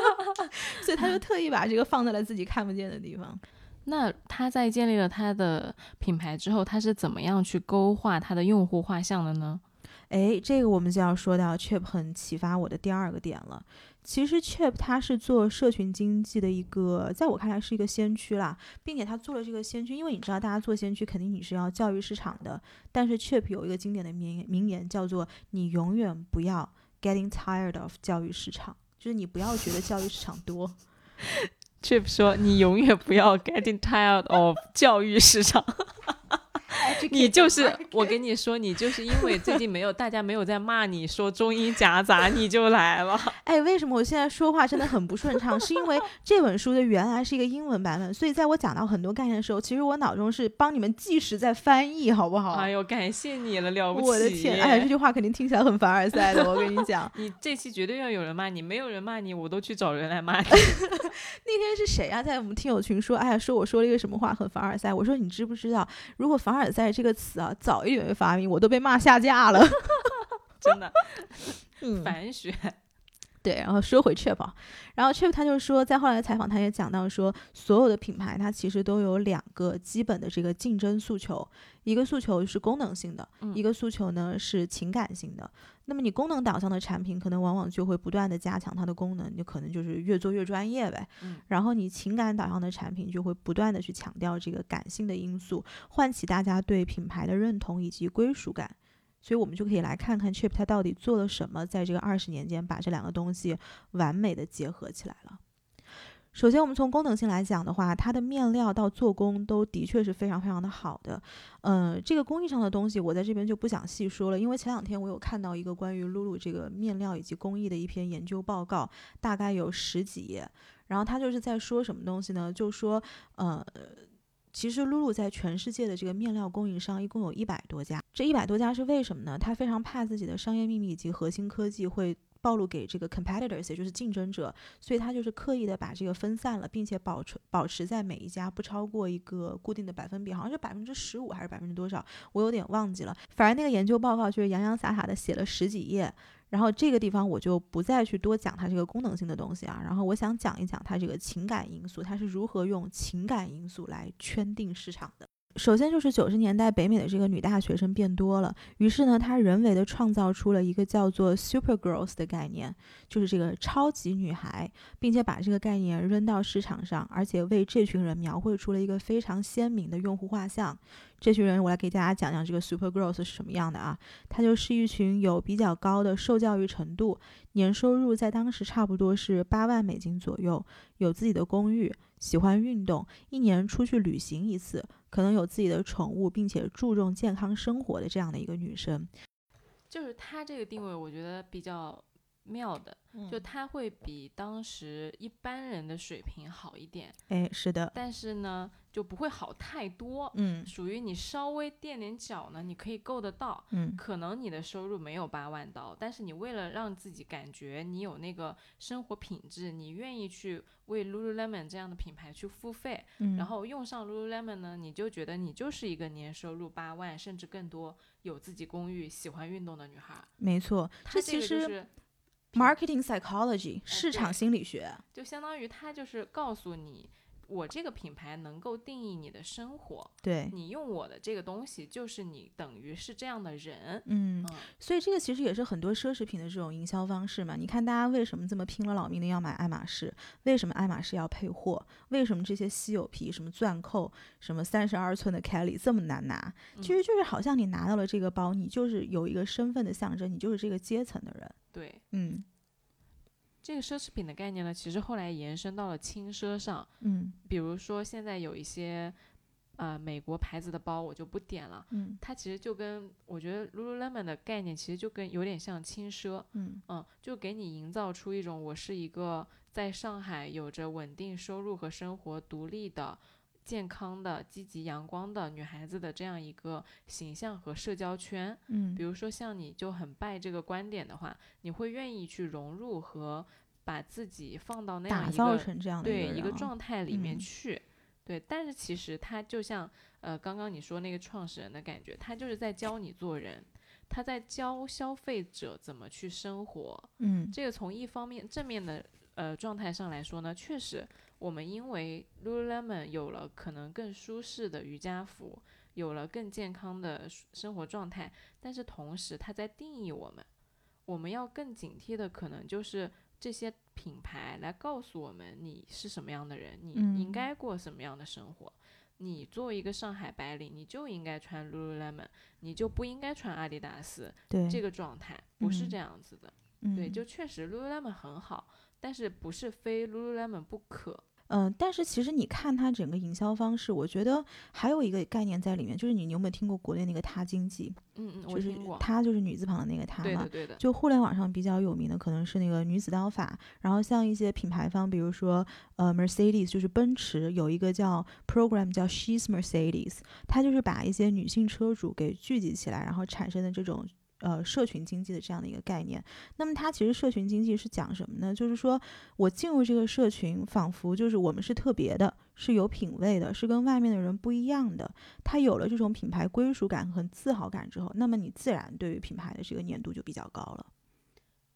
*laughs* 所以他就特意把这个放在了自己看不见的地方。*laughs* 那他在建立了他的品牌之后，他是怎么样去勾画他的用户画像的呢？哎，这个我们就要说到 Chip 很启发我的第二个点了。其实 Chip 他是做社群经济的一个，在我看来是一个先驱啦，并且他做了这个先驱，因为你知道大家做先驱肯定你是要教育市场的，但是 Chip 有一个经典的名名言叫做“你永远不要 getting tired of 教育市场”，就是你不要觉得教育市场多。Chip 说：“你永远不要 getting tired of 教育市场。” *laughs* *laughs* 你就是我跟你说，你就是因为最近没有大家没有在骂你说中英夹杂，你就来了。*laughs* 哎，为什么我现在说话真的很不顺畅？是因为这本书的原来是一个英文版本，所以在我讲到很多概念的时候，其实我脑中是帮你们计时在翻译，好不好？哎呦，感谢你了，了不起！我的天，哎，这句话肯定听起来很凡尔赛的，我跟你讲。*laughs* 你这期绝对要有人骂你，没有人骂你，我都去找人来骂你。那天是谁啊？在我们听友群说，哎呀，说我说了一个什么话很凡尔赛？我说你知不知道，如果凡尔赛这个词啊，早一点发明，我都被骂下架了。*laughs* 真的，*laughs* 反学。*laughs* 对，然后说回 Chip，然后 Chip 他就说，在后来的采访，他也讲到说，所有的品牌它其实都有两个基本的这个竞争诉求，一个诉求是功能性的，一个诉求呢是情感性的。那么你功能导向的产品，可能往往就会不断的加强它的功能，你可能就是越做越专业呗。然后你情感导向的产品，就会不断的去强调这个感性的因素，唤起大家对品牌的认同以及归属感。所以，我们就可以来看看 Chip 它到底做了什么，在这个二十年间把这两个东西完美的结合起来了。首先，我们从功能性来讲的话，它的面料到做工都的确是非常非常的好的。嗯，这个工艺上的东西我在这边就不想细说了，因为前两天我有看到一个关于露露这个面料以及工艺的一篇研究报告，大概有十几页。然后他就是在说什么东西呢？就说，呃。其实，露露在全世界的这个面料供应商一共有一百多家。这一百多家是为什么呢？他非常怕自己的商业秘密以及核心科技会暴露给这个 competitors，也就是竞争者，所以他就是刻意的把这个分散了，并且保持保持在每一家不超过一个固定的百分比，好像是百分之十五还是百分之多少，我有点忘记了。反正那个研究报告就是洋洋洒洒的写了十几页。然后这个地方我就不再去多讲它这个功能性的东西啊，然后我想讲一讲它这个情感因素，它是如何用情感因素来圈定市场的。首先就是九十年代北美的这个女大学生变多了，于是呢，他人为的创造出了一个叫做 Super Girls 的概念，就是这个超级女孩，并且把这个概念扔到市场上，而且为这群人描绘出了一个非常鲜明的用户画像。这群人，我来给大家讲讲这个 Super Girls 是什么样的啊？它就是一群有比较高的受教育程度，年收入在当时差不多是八万美金左右，有自己的公寓，喜欢运动，一年出去旅行一次。可能有自己的宠物，并且注重健康生活的这样的一个女生，就是她这个定位，我觉得比较妙的，就他会比当时一般人的水平好一点。哎，是的，但是呢。就不会好太多，嗯，属于你稍微垫点脚呢，你可以够得到，嗯，可能你的收入没有八万刀，但是你为了让自己感觉你有那个生活品质，你愿意去为 Lululemon 这样的品牌去付费，嗯，然后用上 Lululemon 呢，你就觉得你就是一个年收入八万甚至更多，有自己公寓、喜欢运动的女孩。没错，这其实 marketing psychology 市场心理学，就相当于它就是告诉你。我这个品牌能够定义你的生活，对你用我的这个东西，就是你等于是这样的人，嗯，所以这个其实也是很多奢侈品的这种营销方式嘛。你看大家为什么这么拼了老命的要买爱马仕？为什么爱马仕要配货？为什么这些稀有皮，什么钻扣，什么三十二寸的 Kelly 这么难拿？其实就是好像你拿到了这个包，你就是有一个身份的象征，你就是这个阶层的人。对，嗯。这个奢侈品的概念呢，其实后来延伸到了轻奢上，嗯，比如说现在有一些，呃，美国牌子的包，我就不点了，嗯，它其实就跟我觉得 Lululemon 的概念其实就跟有点像轻奢，嗯。嗯，就给你营造出一种我是一个在上海有着稳定收入和生活独立的。健康的、积极阳光的女孩子的这样一个形象和社交圈，嗯，比如说像你就很拜这个观点的话，你会愿意去融入和把自己放到那样一个对一个状态里面去，对。但是其实他就像呃刚刚你说那个创始人的感觉，他就是在教你做人，他在教消费者怎么去生活，嗯，这个从一方面正面的。呃状态上来说呢，确实我们因为 Lululemon 有了可能更舒适的瑜伽服，有了更健康的生活状态，但是同时它在定义我们，我们要更警惕的可能就是这些品牌来告诉我们你是什么样的人，你应该过什么样的生活。你作为一个上海白领，你就应该穿 Lululemon，你就不应该穿阿迪达斯。对，这个状态不是这样子的。对，就确实 Lululemon 很好，但是不是非 Lululemon 不可。嗯，但是其实你看它整个营销方式，我觉得还有一个概念在里面，就是你你有没有听过国内那个“她经济”？嗯嗯，就是她就是女字旁的那个“她”嘛。对的对的。就互联网上比较有名的可能是那个女子刀法，然后像一些品牌方，比如说呃 Mercedes，就是奔驰有一个叫 program 叫 She's Mercedes，它就是把一些女性车主给聚集起来，然后产生的这种。呃，社群经济的这样的一个概念，那么它其实社群经济是讲什么呢？就是说我进入这个社群，仿佛就是我们是特别的，是有品位的，是跟外面的人不一样的。它有了这种品牌归属感和自豪感之后，那么你自然对于品牌的这个粘度就比较高了。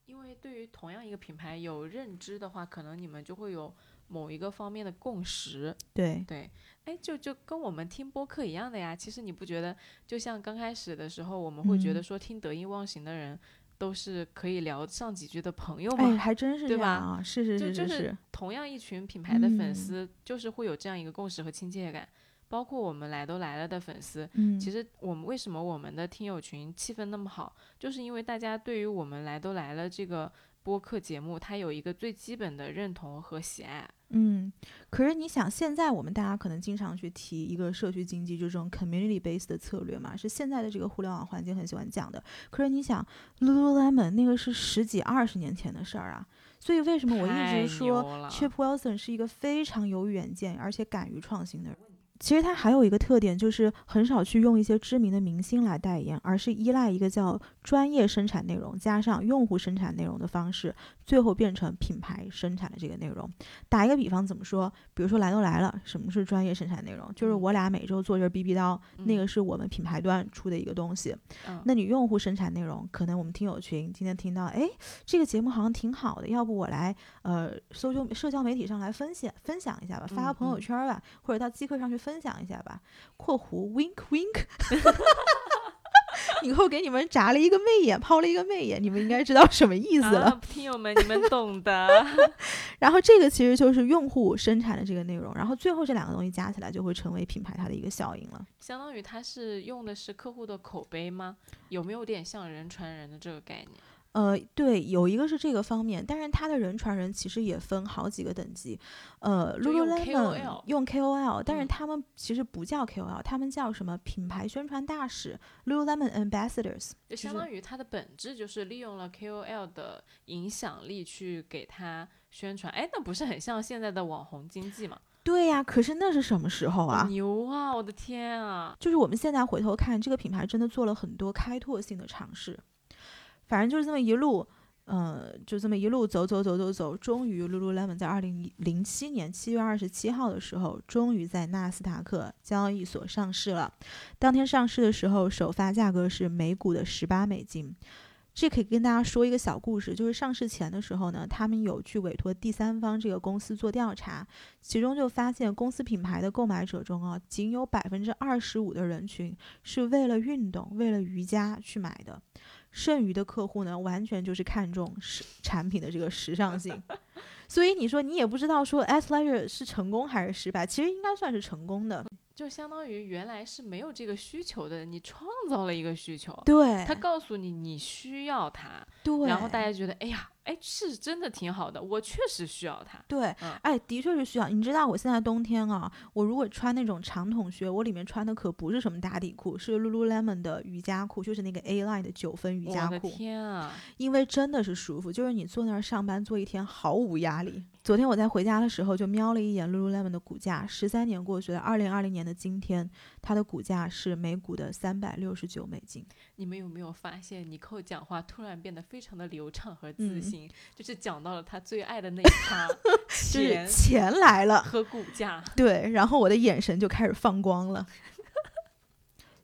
因为对于同样一个品牌有认知的话，可能你们就会有。某一个方面的共识，对对，哎，就就跟我们听播客一样的呀。其实你不觉得，就像刚开始的时候，我们会觉得说听得意忘形的人都是可以聊上几句的朋友吗？哎，还真是对吧？啊，是是是是是。同样一群品牌的粉丝，就是会有这样一个共识和亲切感。包括我们来都来了的粉丝，嗯，其实我们为什么我们的听友群气氛那么好，就是因为大家对于我们来都来了这个。播客节目它有一个最基本的认同和喜爱，嗯，可是你想，现在我们大家可能经常去提一个社区经济，就这种 community based 的策略嘛，是现在的这个互联网环境很喜欢讲的。可是你想，Lululemon 那个是十几二十年前的事儿啊，所以为什么我一直说 Chip Wilson 是一个非常有远见而且敢于创新的人？其实它还有一个特点，就是很少去用一些知名的明星来代言，而是依赖一个叫专业生产内容加上用户生产内容的方式，最后变成品牌生产的这个内容。打一个比方，怎么说？比如说来都来了，什么是专业生产内容？就是我俩每周做这 B B 刀，那个是我们品牌端出的一个东西。那你用户生产内容，可能我们听友群今天听到，哎，这个节目好像挺好的，要不我来呃，搜就社交媒体上来分享分享一下吧，发个朋友圈吧，或者到机课上去分。分享一下吧（括弧 wink wink）。*laughs* *laughs* 以后给你们眨了一个媚眼，抛了一个媚眼，你们应该知道什么意思了。听友们，你们懂的。*laughs* 然后这个其实就是用户生产的这个内容，然后最后这两个东西加起来就会成为品牌它的一个效应了。相当于它是用的是客户的口碑吗？有没有点像人传人的这个概念？呃，对，有一个是这个方面，但是它的人传人其实也分好几个等级。呃，Lululemon 用 KOL，但是他们其实不叫 KOL，他们叫什么品牌宣传大使 Lululemon Ambassadors，就相当于它的本质就是利用了 KOL 的影响力去给他宣传。哎，那不是很像现在的网红经济吗？对呀，可是那是什么时候啊？牛啊！我的天啊！就是我们现在回头看，这个品牌真的做了很多开拓性的尝试。反正就是这么一路，呃，就这么一路走走走走走，终于 Lululemon 在二零零七年七月二十七号的时候，终于在纳斯达克交易所上市了。当天上市的时候，首发价格是每股的十八美金。这可以跟大家说一个小故事，就是上市前的时候呢，他们有去委托第三方这个公司做调查，其中就发现公司品牌的购买者中啊，仅有百分之二十五的人群是为了运动、为了瑜伽去买的。剩余的客户呢，完全就是看重时产品的这个时尚性，*laughs* 所以你说你也不知道说 S Leisure 是成功还是失败，其实应该算是成功的，就相当于原来是没有这个需求的，你创造了一个需求，对，他告诉你你需要它，对，然后大家觉得哎呀。哎，是真的挺好的，我确实需要它。对，哎，的确是需要。你知道我现在冬天啊，我如果穿那种长筒靴，我里面穿的可不是什么打底裤，是 Lululemon 的瑜伽裤，就是那个 A line 的九分瑜伽裤。天啊！因为真的是舒服，就是你坐那儿上班坐一天毫无压力。昨天我在回家的时候就瞄了一眼 Lululemon 的股价，十三年过去了，二零二零年的今天，它的股价是每股的三百六十九美金。你们有没有发现，尼寇讲话突然变得非常的流畅和自信？就是讲到了他最爱的那一趴，*laughs* 是钱来了和股价。对，然后我的眼神就开始放光了。*laughs*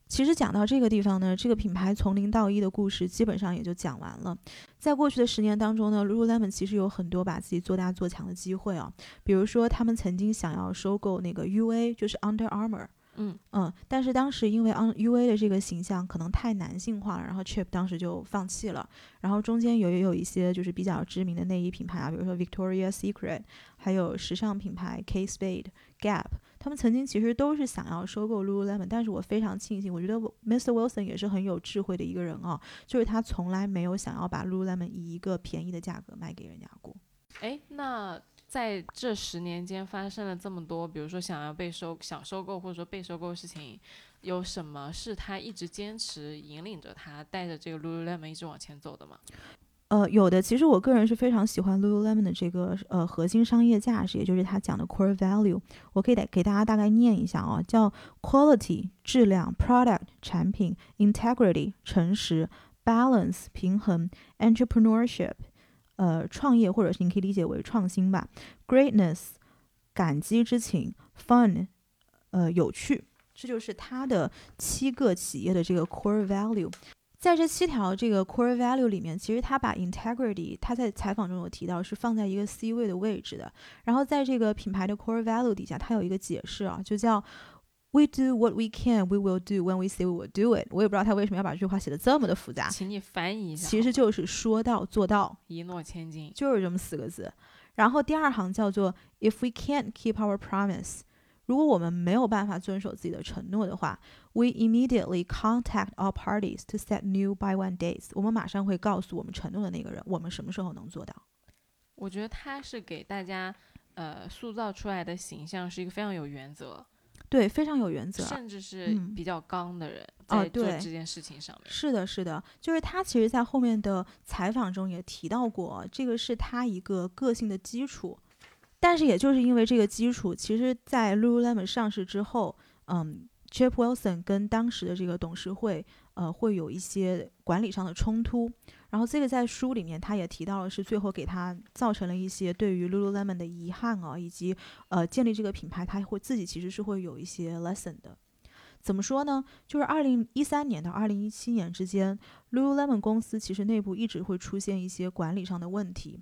其实讲到这个地方呢，这个品牌从零到一的故事基本上也就讲完了。在过去的十年当中呢，Lululemon 其实有很多把自己做大做强的机会啊，比如说他们曾经想要收购那个 UA，就是 Under Armour。嗯嗯，但是当时因为 on U A 的这个形象可能太男性化了，然后 Chip 当时就放弃了。然后中间有也有一些就是比较知名的内衣品牌啊，比如说 Victoria Secret，还有时尚品牌 K Spade、Gap，他们曾经其实都是想要收购 Lululemon，但是我非常庆幸，我觉得 Mr. Wilson 也是很有智慧的一个人啊，就是他从来没有想要把 Lululemon 以一个便宜的价格卖给人家过。哎，那。在这十年间发生了这么多，比如说想要被收、想收购或者说被收购的事情，有什么是他一直坚持引领着他带着这个 Lululemon 一直往前走的吗？呃，有的。其实我个人是非常喜欢 Lululemon 的这个呃核心商业价值，也就是他讲的 core value。我可以给给大家大概念一下啊，叫 quality 质量、product 产品、integrity 诚实、balance 平衡、entrepreneurship。呃，创业或者是你可以理解为创新吧。Greatness，感激之情；Fun，呃，有趣。这就是它的七个企业的这个 core value。在这七条这个 core value 里面，其实他把 integrity，他在采访中有提到是放在一个 C 位的位置的。然后在这个品牌的 core value 底下，它有一个解释啊，就叫。We do what we can, we will do when we say we will do it。我也不知道他为什么要把这句话写的这么的复杂。请你翻译一下。其实就是说到做到，一诺千金，就是这么四个字。然后第二行叫做 If we can't keep our promise，如果我们没有办法遵守自己的承诺的话，We immediately contact all parties to set new by one dates。我们马上会告诉我们承诺的那个人，我们什么时候能做到。我觉得他是给大家呃塑造出来的形象是一个非常有原则。对，非常有原则，甚至是比较刚的人，在做这件事情上面。是的，是的，就是他其实，在后面的采访中也提到过，这个是他一个个性的基础。但是，也就是因为这个基础，其实，在 Lululemon 上市之后，嗯，Chip Wilson 跟当时的这个董事会，呃，会有一些管理上的冲突。然后这个在书里面他也提到了，是最后给他造成了一些对于 Lululemon 的遗憾啊，以及呃建立这个品牌，他会自己其实是会有一些 lesson 的。怎么说呢？就是二零一三年到二零一七年之间，Lululemon 公司其实内部一直会出现一些管理上的问题。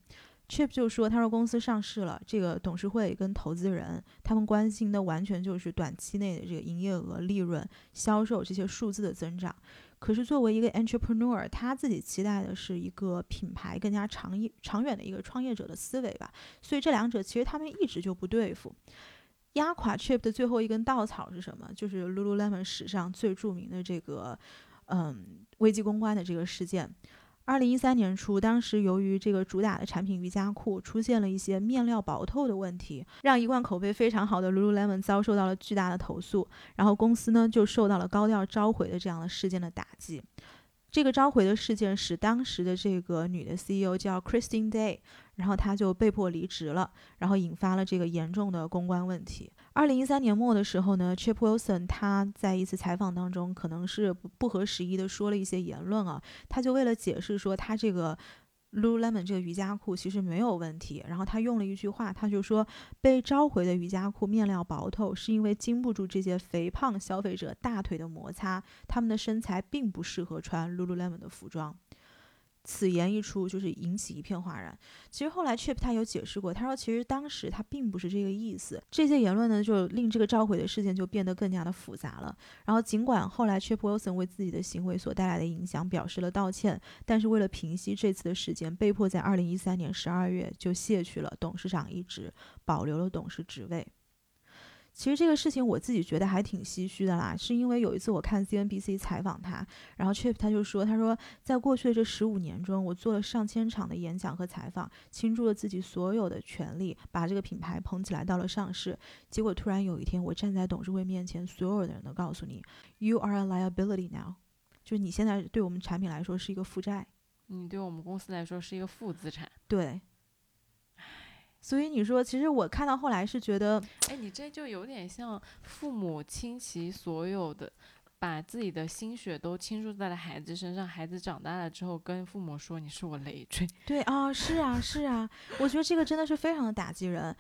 Chip 就说，他说公司上市了，这个董事会跟投资人他们关心的完全就是短期内的这个营业额、利润、销售这些数字的增长。可是作为一个 entrepreneur，他自己期待的是一个品牌更加长一、长远的一个创业者的思维吧。所以这两者其实他们一直就不对付。压垮 Chip 的最后一根稻草是什么？就是 Lululemon 史上最著名的这个，嗯，危机公关的这个事件。二零一三年初，当时由于这个主打的产品瑜伽裤出现了一些面料薄透的问题，让一贯口碑非常好的 Lululemon 遭受到了巨大的投诉，然后公司呢就受到了高调召回的这样的事件的打击。这个召回的事件使当时的这个女的 CEO 叫 Christine Day，然后她就被迫离职了，然后引发了这个严重的公关问题。二零一三年末的时候呢，Chip Wilson 他在一次采访当中，可能是不合时宜的说了一些言论啊，他就为了解释说他这个 Lululemon 这个瑜伽裤其实没有问题，然后他用了一句话，他就说被召回的瑜伽裤面料薄透，是因为经不住这些肥胖消费者大腿的摩擦，他们的身材并不适合穿 Lululemon 的服装。此言一出，就是引起一片哗然。其实后来 Chip 他有解释过，他说其实当时他并不是这个意思。这些言论呢，就令这个召回的事件就变得更加的复杂了。然后尽管后来 Chip Wilson 为自己的行为所带来的影响表示了道歉，但是为了平息这次的事件，被迫在2013年12月就卸去了董事长一职，保留了董事职位。其实这个事情我自己觉得还挺唏嘘的啦，是因为有一次我看 CNBC 采访他，然后 Chip 他就说，他说在过去的这十五年中，我做了上千场的演讲和采访，倾注了自己所有的权利，把这个品牌捧起来到了上市。结果突然有一天，我站在董事会面前，所有的人都告诉你，You are a liability now，就是你现在对我们产品来说是一个负债，你对我们公司来说是一个负资产。对。所以你说，其实我看到后来是觉得，哎，你这就有点像父母倾其所有的，把自己的心血都倾注在了孩子身上，孩子长大了之后跟父母说你是我累赘。对啊，是啊，是啊，我觉得这个真的是非常的打击人。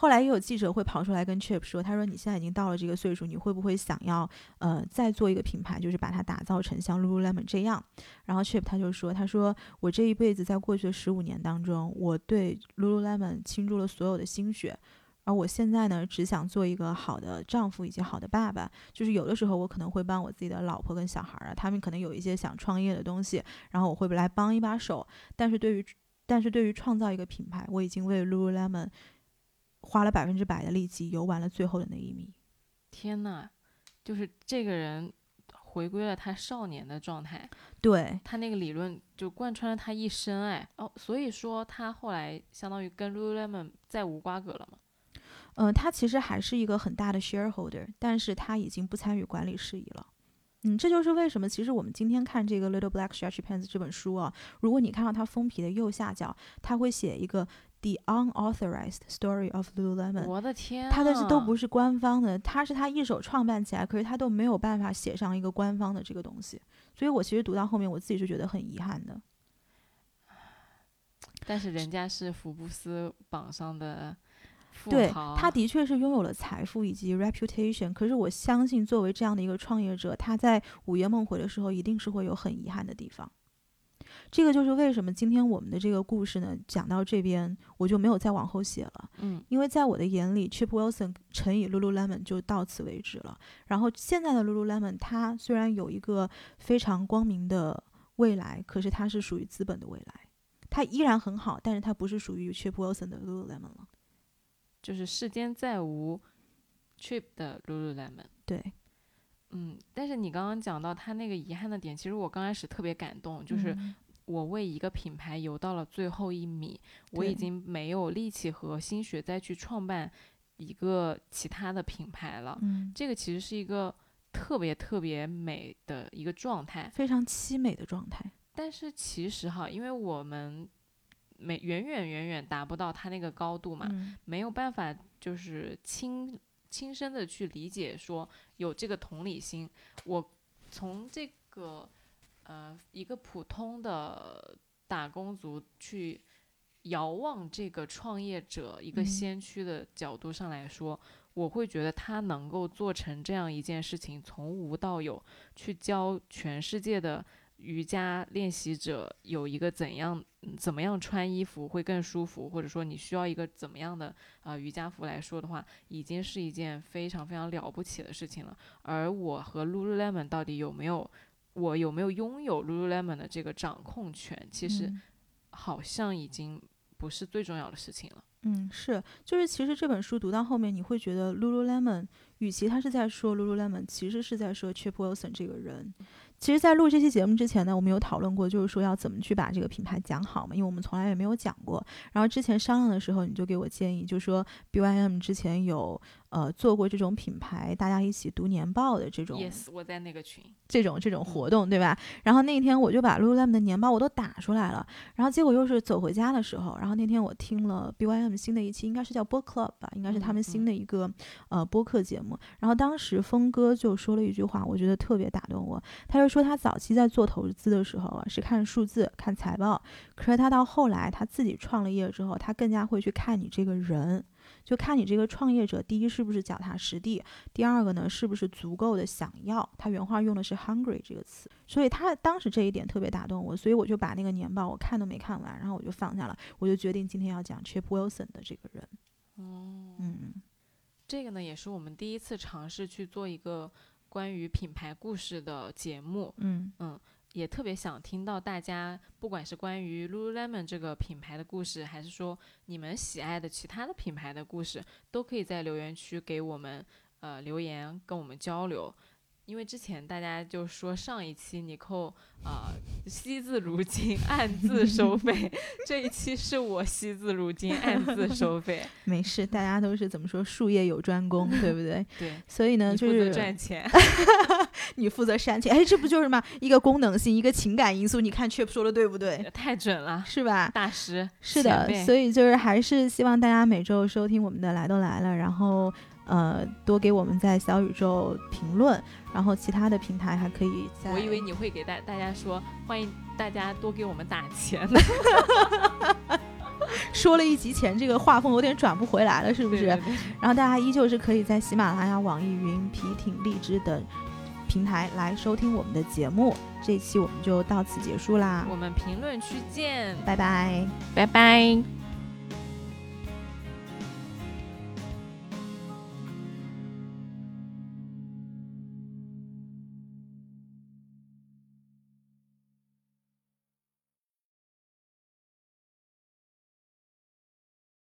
后来也有记者会跑出来跟 Chip 说，他说你现在已经到了这个岁数，你会不会想要呃再做一个品牌，就是把它打造成像 Lululemon 这样？然后 Chip 他就说，他说我这一辈子在过去的十五年当中，我对 Lululemon 倾注了所有的心血。而我现在呢，只想做一个好的丈夫以及好的爸爸。就是有的时候，我可能会帮我自己的老婆跟小孩儿啊，他们可能有一些想创业的东西，然后我会来帮一把手。但是对于，但是对于创造一个品牌，我已经为 Lululemon 花了百分之百的力气，游完了最后的那一米。天呐，就是这个人回归了他少年的状态。对他那个理论就贯穿了他一生。哎，哦，所以说他后来相当于跟 Lululemon 再无瓜葛了嘛。嗯，他其实还是一个很大的 shareholder，但是他已经不参与管理事宜了。嗯，这就是为什么，其实我们今天看这个《Little Black Stretchy Pants》这本书啊，如果你看到它封皮的右下角，它会写一个 The Unauthorized Story of Lululemon。我的天，他的都不是官方的，他是他一手创办起来，可是他都没有办法写上一个官方的这个东西。所以我其实读到后面，我自己是觉得很遗憾的。但是人家是福布斯榜上的。对，他的确是拥有了财富以及 reputation。可是我相信，作为这样的一个创业者，他在午夜梦回的时候，一定是会有很遗憾的地方。这个就是为什么今天我们的这个故事呢，讲到这边我就没有再往后写了。嗯，因为在我的眼里，Chip Wilson 乘以 Lululemon 就到此为止了。然后现在的 Lululemon，它虽然有一个非常光明的未来，可是它是属于资本的未来，它依然很好，但是它不是属于 Chip Wilson 的 Lululemon 了。就是世间再无 Trip 的 Lululemon，对，嗯，但是你刚刚讲到他那个遗憾的点，其实我刚开始特别感动，就是我为一个品牌游到了最后一米，我已经没有力气和心血再去创办一个其他的品牌了。嗯，这个其实是一个特别特别美的一个状态，非常凄美的状态。但是其实哈，因为我们。没远远远远达不到他那个高度嘛，没有办法就是亲亲身的去理解说有这个同理心。我从这个呃一个普通的打工族去遥望这个创业者一个先驱的角度上来说，我会觉得他能够做成这样一件事情，从无到有，去教全世界的。瑜伽练习者有一个怎样怎么样穿衣服会更舒服，或者说你需要一个怎么样的啊瑜伽服来说的话，已经是一件非常非常了不起的事情了。而我和 Lululemon 到底有没有，我有没有拥有 Lululemon 的这个掌控权，其实好像已经不是最重要的事情了。嗯，是，就是其实这本书读到后面，你会觉得 Lululemon 与其他是在说 Lululemon，其实是在说 Chip Wilson 这个人。其实，在录这期节目之前呢，我们有讨论过，就是说要怎么去把这个品牌讲好嘛，因为我们从来也没有讲过。然后之前商量的时候，你就给我建议，就说 BYM 之前有。呃，做过这种品牌，大家一起读年报的这种，yes，我在那个群，这种这种活动，对吧？然后那天我就把 Lululemon 的年报我都打出来了，然后结果又是走回家的时候，然后那天我听了 BYM 新的一期，应该是叫播 Club 吧，应该是他们新的一个呃播客节目。然后当时峰哥就说了一句话，我觉得特别打动我，他就说他早期在做投资的时候啊，是看数字、看财报，可是他到后来他自己创了业之后，他更加会去看你这个人。就看你这个创业者，第一是不是脚踏实地，第二个呢是不是足够的想要。他原话用的是 hungry 这个词，所以他当时这一点特别打动我，所以我就把那个年报我看都没看完，然后我就放下了，我就决定今天要讲 Chip Wilson 的这个人。哦，嗯，这个呢也是我们第一次尝试去做一个关于品牌故事的节目。嗯嗯。也特别想听到大家，不管是关于 Lululemon 这个品牌的故事，还是说你们喜爱的其他的品牌的故事，都可以在留言区给我们呃留言，跟我们交流。因为之前大家就说上一期你扣啊惜字如金暗自收费，这一期是我惜字如金暗自收费。*laughs* 没事，大家都是怎么说术业有专攻，对不对？对。所以呢，就是赚钱，*laughs* 你负责煽情。哎，这不就是嘛？一个功能性，一个情感因素。你看 Chip 说的对不对？太准了，是吧？大师。是的，所以就是还是希望大家每周收听我们的来都来了，然后。呃，多给我们在小宇宙评论，然后其他的平台还可以在。我以为你会给大大家说，欢迎大家多给我们打钱。*laughs* *laughs* 说了一集前，这个画风有点转不回来了，是不是？对对对然后大家依旧是可以在喜马拉雅、网易云、皮艇、荔枝等平台来收听我们的节目。这一期我们就到此结束啦，我们评论区见，拜拜。拜拜。